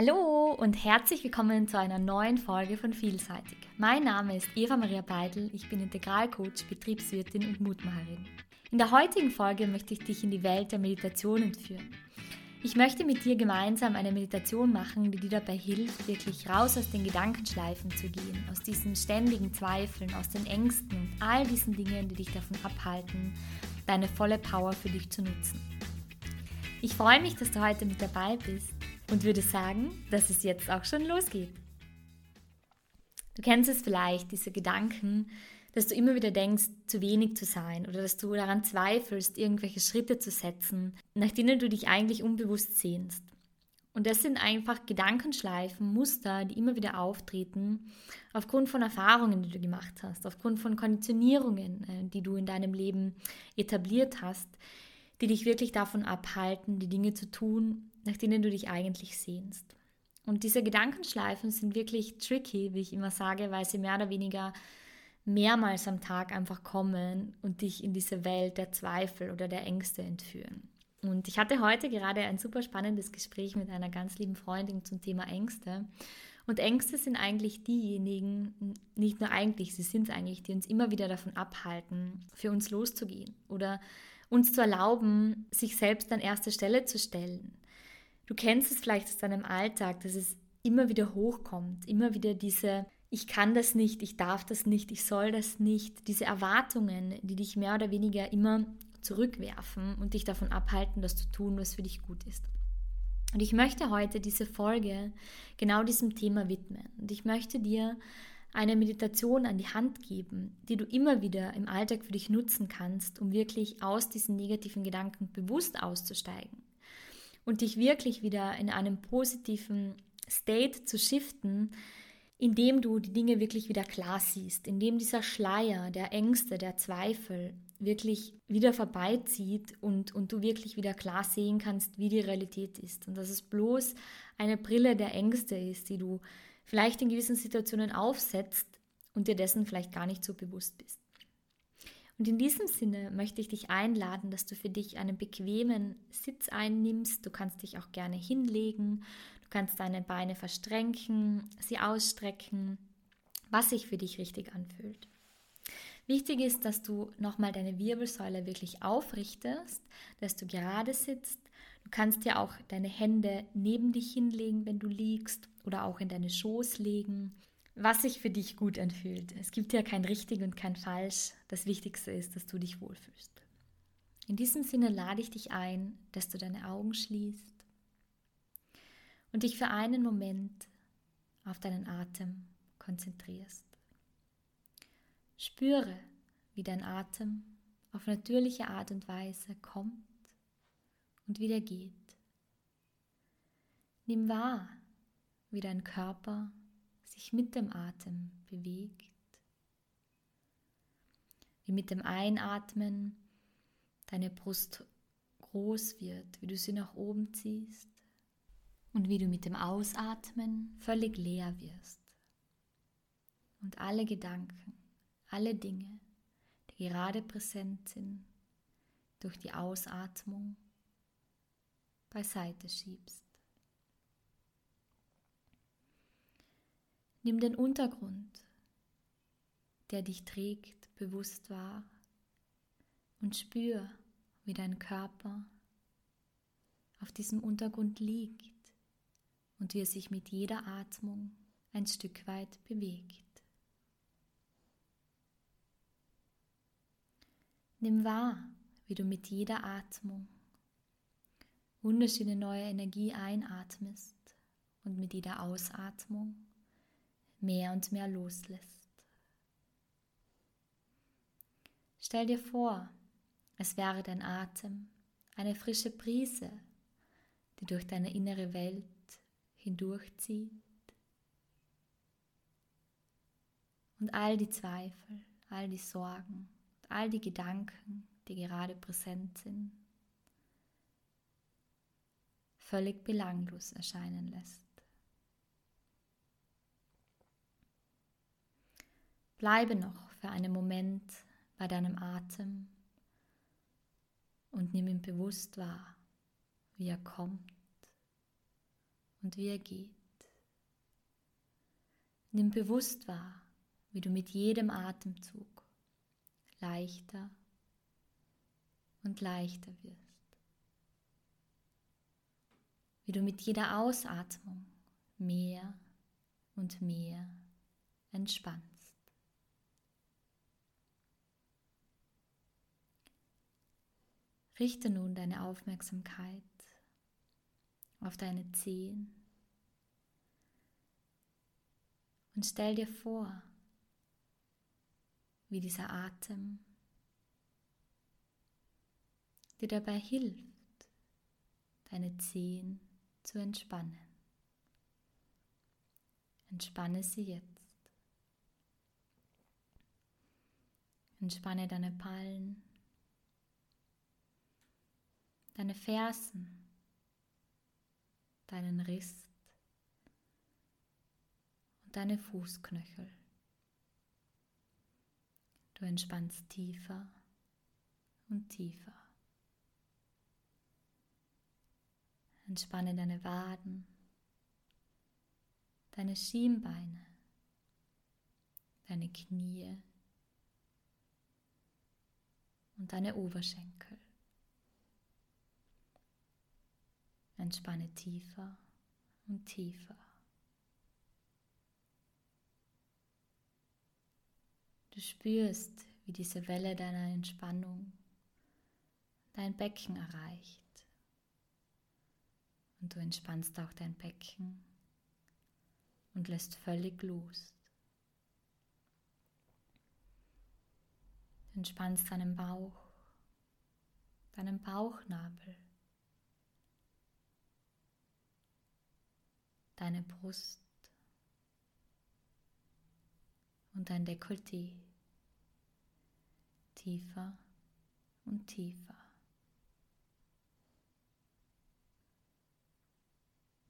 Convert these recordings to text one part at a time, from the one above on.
Hallo und herzlich willkommen zu einer neuen Folge von Vielseitig. Mein Name ist Eva Maria Beidel, ich bin Integralcoach, Betriebswirtin und Mutmacherin. In der heutigen Folge möchte ich dich in die Welt der Meditation entführen. Ich möchte mit dir gemeinsam eine Meditation machen, die dir dabei hilft, wirklich raus aus den Gedankenschleifen zu gehen, aus diesen ständigen Zweifeln, aus den Ängsten und all diesen Dingen, die dich davon abhalten, deine volle Power für dich zu nutzen. Ich freue mich, dass du heute mit dabei bist und würde sagen, dass es jetzt auch schon losgeht. Du kennst es vielleicht, diese Gedanken, dass du immer wieder denkst, zu wenig zu sein oder dass du daran zweifelst, irgendwelche Schritte zu setzen, nach denen du dich eigentlich unbewusst sehnst. Und das sind einfach Gedankenschleifen, Muster, die immer wieder auftreten, aufgrund von Erfahrungen, die du gemacht hast, aufgrund von Konditionierungen, äh, die du in deinem Leben etabliert hast, die dich wirklich davon abhalten, die Dinge zu tun, nach denen du dich eigentlich sehnst. Und diese Gedankenschleifen sind wirklich tricky, wie ich immer sage, weil sie mehr oder weniger mehrmals am Tag einfach kommen und dich in diese Welt der Zweifel oder der Ängste entführen. Und ich hatte heute gerade ein super spannendes Gespräch mit einer ganz lieben Freundin zum Thema Ängste. Und Ängste sind eigentlich diejenigen, nicht nur eigentlich, sie sind eigentlich, die uns immer wieder davon abhalten, für uns loszugehen oder uns zu erlauben, sich selbst an erste Stelle zu stellen. Du kennst es vielleicht aus deinem Alltag, dass es immer wieder hochkommt, immer wieder diese ich kann das nicht, ich darf das nicht, ich soll das nicht, diese Erwartungen, die dich mehr oder weniger immer zurückwerfen und dich davon abhalten, das zu tun, was für dich gut ist. Und ich möchte heute diese Folge genau diesem Thema widmen. Und ich möchte dir eine Meditation an die Hand geben, die du immer wieder im Alltag für dich nutzen kannst, um wirklich aus diesen negativen Gedanken bewusst auszusteigen und dich wirklich wieder in einem positiven State zu shiften, indem du die Dinge wirklich wieder klar siehst, indem dieser Schleier der Ängste, der Zweifel wirklich wieder vorbeizieht und, und du wirklich wieder klar sehen kannst, wie die Realität ist. Und dass es bloß eine Brille der Ängste ist, die du vielleicht in gewissen Situationen aufsetzt und dir dessen vielleicht gar nicht so bewusst bist. Und in diesem Sinne möchte ich dich einladen, dass du für dich einen bequemen Sitz einnimmst. Du kannst dich auch gerne hinlegen. Du kannst deine Beine verstrenken, sie ausstrecken, was sich für dich richtig anfühlt. Wichtig ist, dass du nochmal deine Wirbelsäule wirklich aufrichtest, dass du gerade sitzt. Du kannst ja auch deine Hände neben dich hinlegen, wenn du liegst, oder auch in deine Schoß legen was sich für dich gut anfühlt. Es gibt ja kein richtig und kein falsch. Das Wichtigste ist, dass du dich wohlfühlst. In diesem Sinne lade ich dich ein, dass du deine Augen schließt und dich für einen Moment auf deinen Atem konzentrierst. Spüre, wie dein Atem auf natürliche Art und Weise kommt und wieder geht. Nimm wahr, wie dein Körper sich mit dem Atem bewegt, wie mit dem Einatmen deine Brust groß wird, wie du sie nach oben ziehst und wie du mit dem Ausatmen völlig leer wirst. Und alle Gedanken, alle Dinge, die gerade präsent sind, durch die Ausatmung beiseite schiebst. Nimm den Untergrund, der dich trägt, bewusst wahr und spür, wie dein Körper auf diesem Untergrund liegt und wie er sich mit jeder Atmung ein Stück weit bewegt. Nimm wahr, wie du mit jeder Atmung wunderschöne neue Energie einatmest und mit jeder Ausatmung mehr und mehr loslässt. Stell dir vor, es wäre dein Atem eine frische Brise, die durch deine innere Welt hindurchzieht und all die Zweifel, all die Sorgen, all die Gedanken, die gerade präsent sind, völlig belanglos erscheinen lässt. Bleibe noch für einen Moment bei deinem Atem und nimm ihn bewusst wahr, wie er kommt und wie er geht. Nimm bewusst wahr, wie du mit jedem Atemzug leichter und leichter wirst. Wie du mit jeder Ausatmung mehr und mehr entspannst. Richte nun deine Aufmerksamkeit auf deine Zehen und stell dir vor, wie dieser Atem dir dabei hilft, deine Zehen zu entspannen. Entspanne sie jetzt. Entspanne deine Palmen, deine Fersen, deinen Rist und deine Fußknöchel. Du entspannst tiefer und tiefer. Entspanne deine Waden, deine Schienbeine, deine Knie und deine Oberschenkel. Entspanne tiefer und tiefer. Du spürst, wie diese Welle deiner Entspannung dein Becken erreicht. Und du entspannst auch dein Becken und lässt völlig los. Entspannst deinen Bauch, deinen Bauchnabel deine Brust und dein Dekolleté tiefer und tiefer.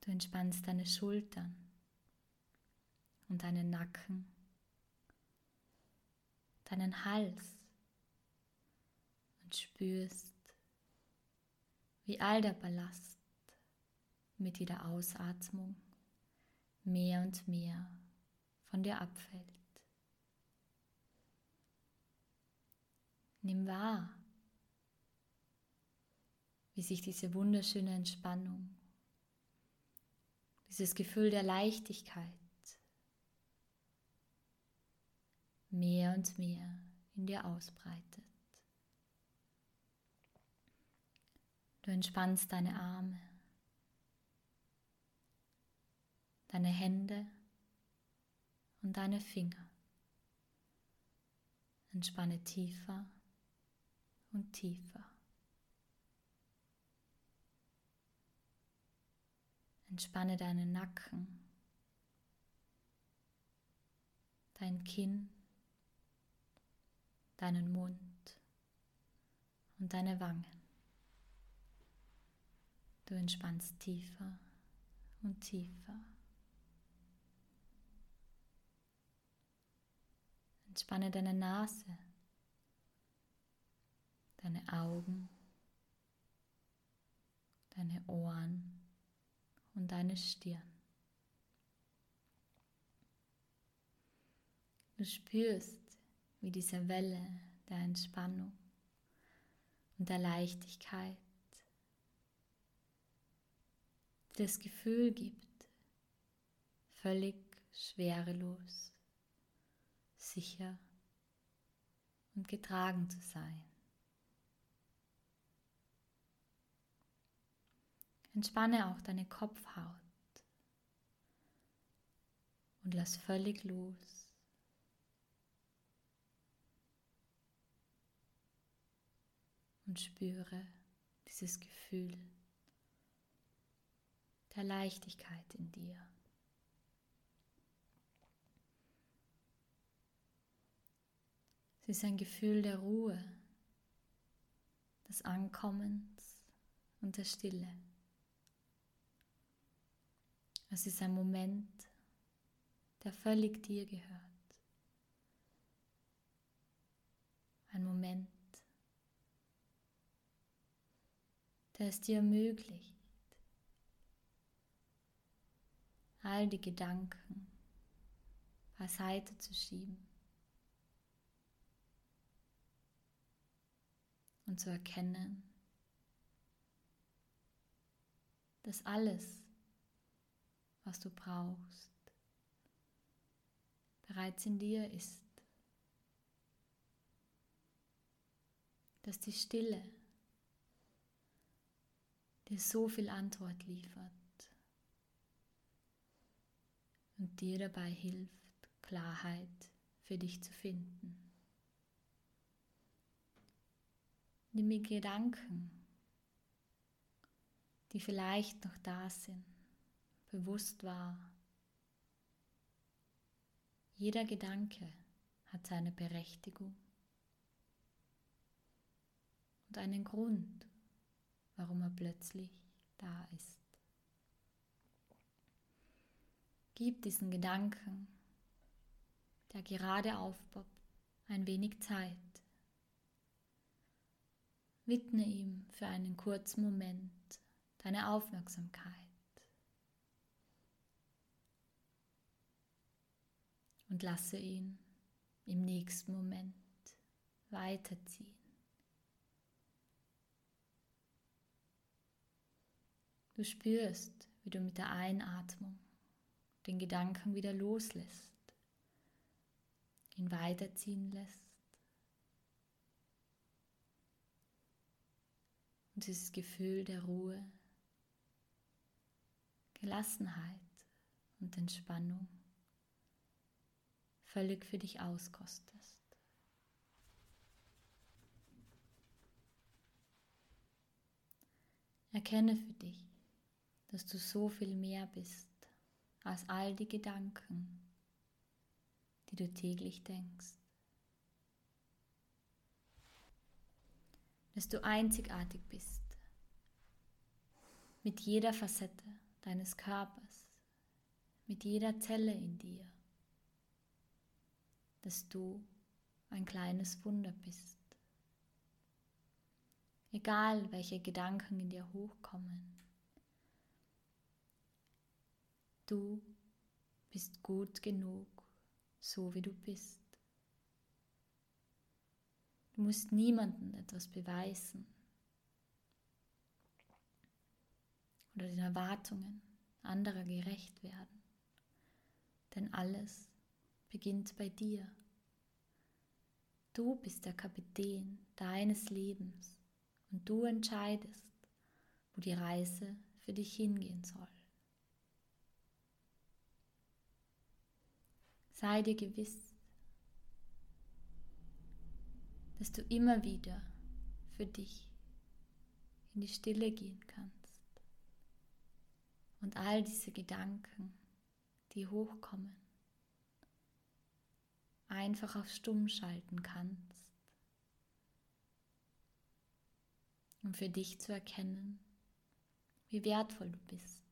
Du entspannst deine Schultern und deinen Nacken, deinen Hals und spürst, wie all der Ballast mit jeder Ausatmung mehr und mehr von dir abfällt. Nimm wahr, wie sich diese wunderschöne Entspannung, dieses Gefühl der Leichtigkeit mehr und mehr in dir ausbreitet. Du entspannst deine Arme, deine Hände und deine Finger. Entspanne tiefer und tiefer. Entspanne deinen Nacken, dein Kinn, deinen Mund und deine Wangen. Du entspannst tiefer und tiefer. Entspanne deine Nase, deine Augen, deine Ohren und deine Stirn. Du spürst, wie diese Welle der Entspannung und der Leichtigkeit dir das Gefühl gibt, völlig schwerelos sicher und getragen zu sein. Entspanne auch deine Kopfhaut und lass völlig los. Und spüre dieses Gefühl der Leichtigkeit in dir. Es ist ein Gefühl der Ruhe, des Ankommens und der Stille. Es ist ein Moment, der völlig dir gehört. Ein Moment, der es dir ermöglicht, all die Gedanken beiseite zu schieben und zu erkennen, dass alles, was du brauchst, bereits in dir ist. Dass die Stille dir so viel Antwort liefert und dir dabei hilft, Klarheit für dich zu finden. Nimm mir Gedanken, die vielleicht noch da sind, bewusst wahr. Jeder Gedanke hat seine Berechtigung und einen Grund, warum er plötzlich da ist. Gib diesen Gedanken, der gerade aufpoppt, ein wenig Zeit. Widme ihm für einen kurzen Moment deine Aufmerksamkeit. Und lasse ihn im nächsten Moment weiterziehen. Du spürst, wie du mit der Einatmung den Gedanken wieder loslässt, ihn weiterziehen lässt. Und dieses Gefühl der Ruhe, Gelassenheit und Entspannung völlig für dich auskostest. Erkenne für dich, dass du so viel mehr bist als all die Gedanken, die du täglich denkst. Dass du einzigartig bist mit jeder Facette deines Körpers, mit jeder Zelle in dir, dass du ein kleines Wunder bist. Egal welche Gedanken in dir hochkommen, Du bist gut genug, so wie du bist. Du musst niemandem etwas beweisen oder den Erwartungen anderer gerecht werden, denn alles beginnt bei dir. Du bist der Kapitän deines Lebens und du entscheidest, wo die Reise für dich hingehen soll. Sei dir gewiss, dass du immer wieder für dich in die Stille gehen kannst. Und all diese Gedanken, die hochkommen, einfach auf Stumm schalten kannst, um für dich zu erkennen, wie wertvoll du bist.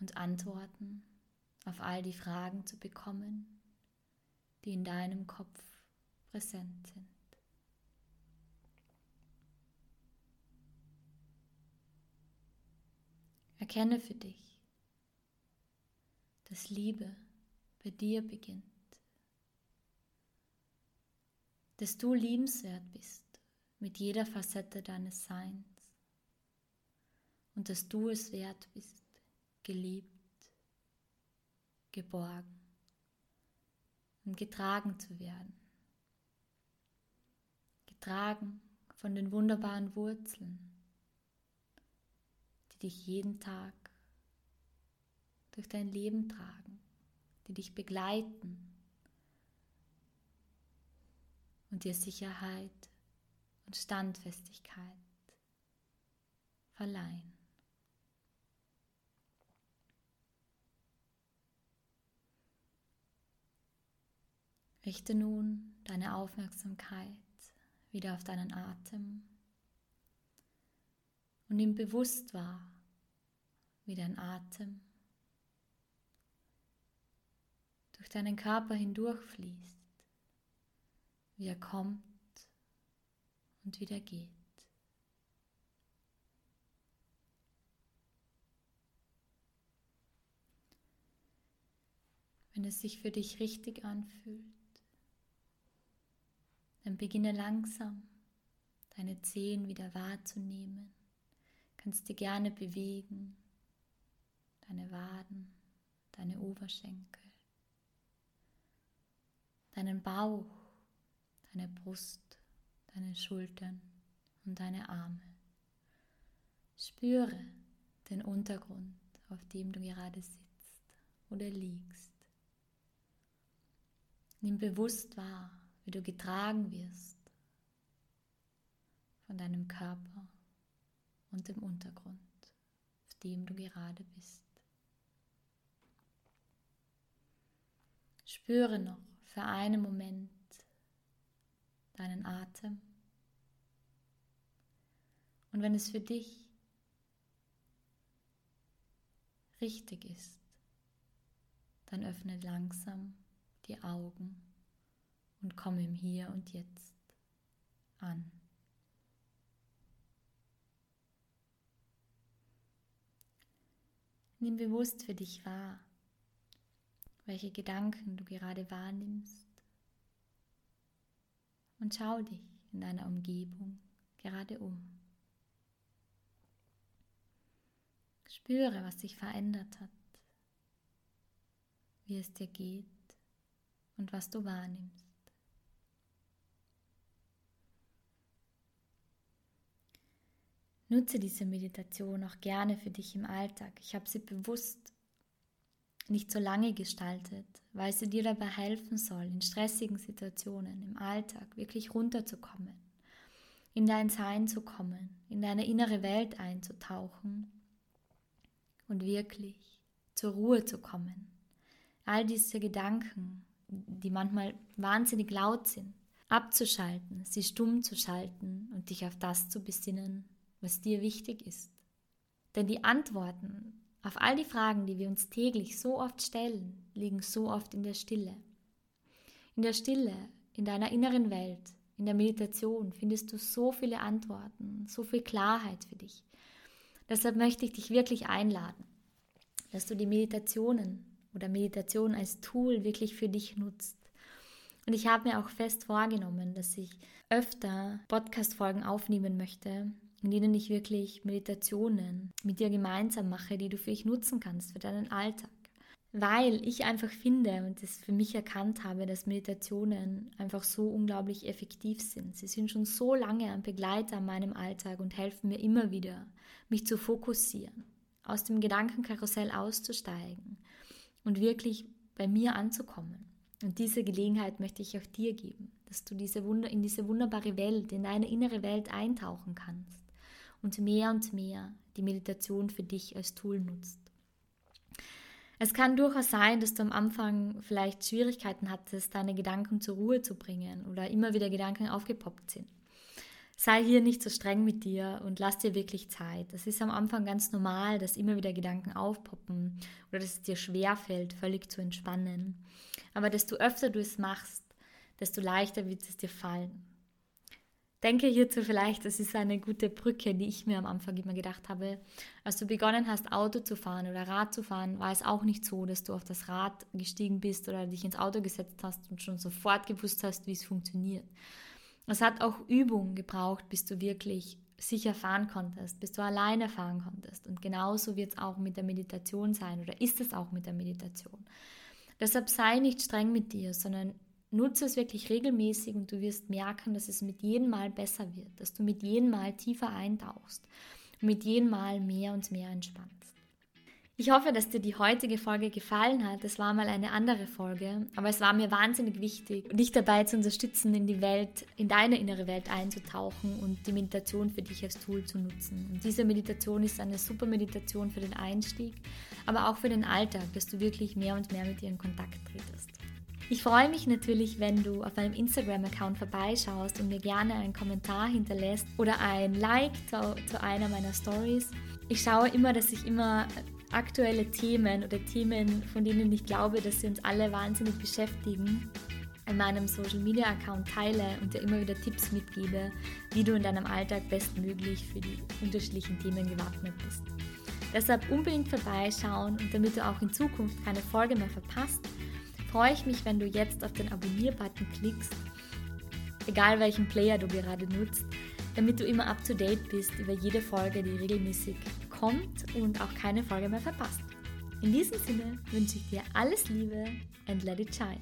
Und Antworten auf all die Fragen zu bekommen, die in deinem Kopf präsent sind. Erkenne für dich, dass Liebe bei dir beginnt, dass du liebenswert bist mit jeder Facette deines Seins. Und dass du es wert bist, geliebt geborgen und getragen zu werden. Getragen von den wunderbaren Wurzeln, die dich jeden Tag durch dein Leben tragen, die dich begleiten und dir Sicherheit und Standfestigkeit verleihen. Richte nun deine Aufmerksamkeit wieder auf deinen Atem und nimm bewusst wahr, wie dein Atem durch deinen Körper hindurchfließt, wie er kommt und wieder geht. Wenn es sich für dich richtig anfühlt, dann beginne langsam deine Zehen wieder wahrzunehmen. Kannst dir gerne bewegen, deine Waden, deine Oberschenkel, deinen Bauch, deine Brust, deine Schultern und deine Arme. Spüre den Untergrund, auf dem du gerade sitzt oder liegst. Nimm bewusst wahr, wie du getragen wirst von deinem Körper und dem Untergrund, auf dem du gerade bist. Spüre noch für einen Moment deinen Atem. Und wenn es für dich richtig ist, dann öffne langsam die Augen und komme im Hier und Jetzt an. Nimm bewusst für dich wahr, welche Gedanken du gerade wahrnimmst und schau dich in deiner Umgebung gerade um. Spüre, was sich verändert hat, wie es dir geht und was du wahrnimmst. Nutze diese Meditation auch gerne für dich im Alltag. Ich habe sie bewusst nicht so lange gestaltet, weil sie dir dabei helfen soll, in stressigen Situationen im Alltag wirklich runterzukommen, in dein Sein zu kommen, in deine innere Welt einzutauchen und wirklich zur Ruhe zu kommen. All diese Gedanken, die manchmal wahnsinnig laut sind, abzuschalten, sie stumm zu schalten und dich auf das zu besinnen, was dir wichtig ist. Denn die Antworten auf all die Fragen, die wir uns täglich so oft stellen, liegen so oft in der Stille. In der Stille, in deiner inneren Welt, in der Meditation findest du so viele Antworten, so viel Klarheit für dich. Deshalb möchte ich dich wirklich einladen, dass du die Meditationen oder Meditation als Tool wirklich für dich nutzt. Und ich habe mir auch fest vorgenommen, dass ich öfter Podcast-Folgen aufnehmen möchte, in denen ich wirklich Meditationen mit dir gemeinsam mache, die du für dich nutzen kannst, für deinen Alltag. Weil ich einfach finde und es für mich erkannt habe, dass Meditationen einfach so unglaublich effektiv sind. Sie sind schon so lange ein Begleiter in meinem Alltag und helfen mir immer wieder, mich zu fokussieren, aus dem Gedankenkarussell auszusteigen und wirklich bei mir anzukommen. Und diese Gelegenheit möchte ich auch dir geben, dass du diese Wunder, in diese wunderbare Welt, in deine innere Welt eintauchen kannst und mehr und mehr die Meditation für dich als Tool nutzt. Es kann durchaus sein, dass du am Anfang vielleicht Schwierigkeiten hattest, deine Gedanken zur Ruhe zu bringen oder immer wieder Gedanken aufgepoppt sind. Sei hier nicht so streng mit dir und lass dir wirklich Zeit. Es ist am Anfang ganz normal, dass immer wieder Gedanken aufpoppen oder dass es dir schwerfällt, völlig zu entspannen. Aber desto öfter du es machst, desto leichter wird es dir fallen. Denke hierzu vielleicht, das ist eine gute Brücke, die ich mir am Anfang immer gedacht habe. Als du begonnen hast, Auto zu fahren oder Rad zu fahren, war es auch nicht so, dass du auf das Rad gestiegen bist oder dich ins Auto gesetzt hast und schon sofort gewusst hast, wie es funktioniert. Es hat auch Übung gebraucht, bis du wirklich sicher fahren konntest, bis du alleine fahren konntest. Und genauso wird es auch mit der Meditation sein oder ist es auch mit der Meditation. Deshalb sei nicht streng mit dir, sondern Nutze es wirklich regelmäßig und du wirst merken, dass es mit jedem Mal besser wird, dass du mit jedem Mal tiefer eintauchst und mit jedem Mal mehr und mehr entspannst. Ich hoffe, dass dir die heutige Folge gefallen hat. Es war mal eine andere Folge, aber es war mir wahnsinnig wichtig, dich dabei zu unterstützen, in die Welt, in deine innere Welt einzutauchen und die Meditation für dich als Tool zu nutzen. Und diese Meditation ist eine super Meditation für den Einstieg, aber auch für den Alltag, dass du wirklich mehr und mehr mit ihr in Kontakt tretest. Ich freue mich natürlich, wenn du auf meinem Instagram-Account vorbeischaust und mir gerne einen Kommentar hinterlässt oder ein Like zu, zu einer meiner Stories. Ich schaue immer, dass ich immer aktuelle Themen oder Themen, von denen ich glaube, dass sie uns alle wahnsinnig beschäftigen, in meinem Social Media Account teile und dir immer wieder Tipps mitgebe, wie du in deinem Alltag bestmöglich für die unterschiedlichen Themen gewappnet bist. Deshalb unbedingt vorbeischauen und damit du auch in Zukunft keine Folge mehr verpasst, freue ich mich, wenn du jetzt auf den Abonnier-Button klickst, egal welchen Player du gerade nutzt, damit du immer up-to-date bist über jede Folge, die regelmäßig kommt und auch keine Folge mehr verpasst. In diesem Sinne wünsche ich dir alles Liebe and let it shine.